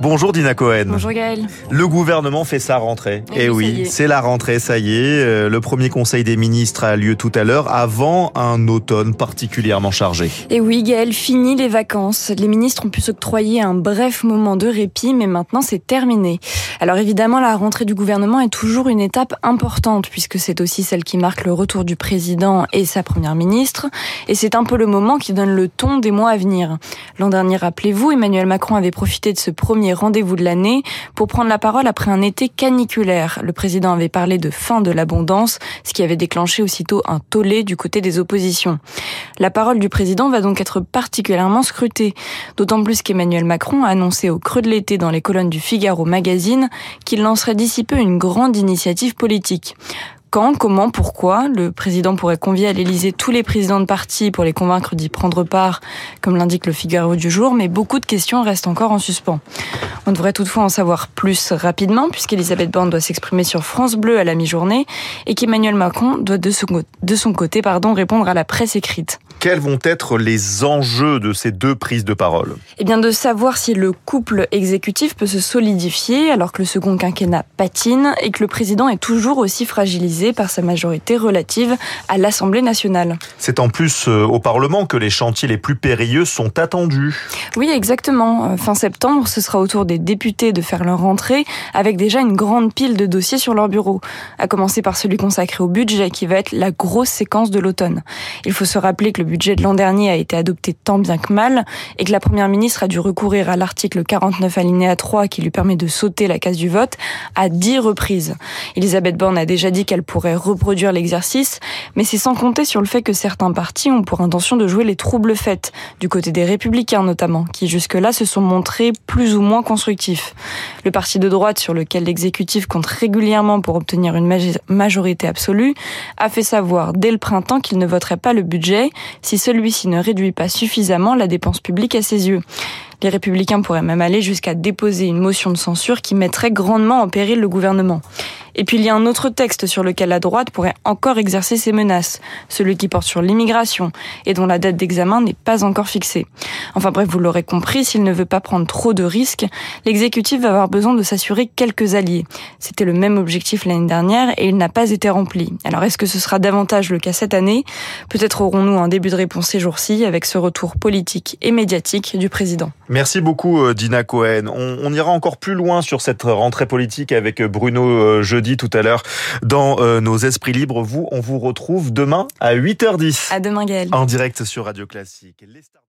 Bonjour Dina Cohen. Bonjour Gaël. Le gouvernement fait sa rentrée. Eh Et y oui, est. c'est la rentrée, ça y est. Euh, Le premier conseil des ministres a lieu tout à l'heure avant un automne particulièrement chargé. Et oui Gaël, fini les vacances. Les ministres ont pu s'octroyer un bref moment de répit, mais maintenant c'est terminé. Alors évidemment, la rentrée du gouvernement est toujours une étape importante, puisque c'est aussi celle qui marque le retour du président et sa première ministre. Et c'est un peu le moment qui donne le ton des mois à venir. L'an dernier, rappelez-vous, Emmanuel Macron avait profité de ce premier rendez-vous de l'année pour prendre la parole après un été caniculaire. Le président avait parlé de fin de l'abondance, ce qui avait déclenché aussitôt un tollé du côté des oppositions. La parole du président va donc être particulièrement scrutée, d'autant plus qu'Emmanuel Macron a annoncé au creux de l'été dans les colonnes du Figaro Magazine qu'il lancerait d'ici peu une grande initiative politique. Quand, comment, pourquoi Le président pourrait convier à l'Élysée tous les présidents de parti pour les convaincre d'y prendre part, comme l'indique le Figaro du jour, mais beaucoup de questions restent encore en suspens. On devrait toutefois en savoir plus rapidement, puisqu'Elisabeth Borne doit s'exprimer sur France Bleu à la mi-journée, et qu'Emmanuel Macron doit de son, de son côté pardon, répondre à la presse écrite. Quels vont être les enjeux de ces deux prises de parole Eh bien, de savoir si le couple exécutif peut se solidifier alors que le second quinquennat patine et que le président est toujours aussi fragilisé par sa majorité relative à l'Assemblée nationale. C'est en plus euh, au Parlement que les chantiers les plus périlleux sont attendus. Oui, exactement. Euh, Fin septembre, ce sera au tour des députés de faire leur rentrée avec déjà une grande pile de dossiers sur leur bureau. À commencer par celui consacré au budget qui va être la grosse séquence de l'automne. Il faut se rappeler que le budget de l'an dernier a été adopté tant bien que mal et que la première ministre a dû recourir à l'article 49 alinéa 3 qui lui permet de sauter la case du vote à 10 reprises. Elisabeth Borne a déjà dit qu'elle pourrait reproduire l'exercice, mais c'est sans compter sur le fait que certains partis ont pour intention de jouer les troubles faits, du côté des républicains notamment, qui jusque-là se sont montrés plus ou moins constructifs. Le parti de droite sur lequel l'exécutif compte régulièrement pour obtenir une majorité absolue a fait savoir dès le printemps qu'il ne voterait pas le budget si celui-ci ne réduit pas suffisamment la dépense publique à ses yeux. Les républicains pourraient même aller jusqu'à déposer une motion de censure qui mettrait grandement en péril le gouvernement. Et puis il y a un autre texte sur lequel la droite pourrait encore exercer ses menaces, celui qui porte sur l'immigration et dont la date d'examen n'est pas encore fixée. Enfin bref, vous l'aurez compris, s'il ne veut pas prendre trop de risques, l'exécutif va avoir besoin de s'assurer quelques alliés. C'était le même objectif l'année dernière et il n'a pas été rempli. Alors est-ce que ce sera davantage le cas cette année? Peut-être aurons-nous un début de réponse ces jours-ci avec ce retour politique et médiatique du président. Merci beaucoup euh, Dina Cohen. On, on ira encore plus loin sur cette rentrée politique avec Bruno euh, jeudi tout à l'heure dans euh, nos esprits libres. Vous, on vous retrouve demain à 8h10 À demain Gaël. en direct sur Radio Classique. Les stars-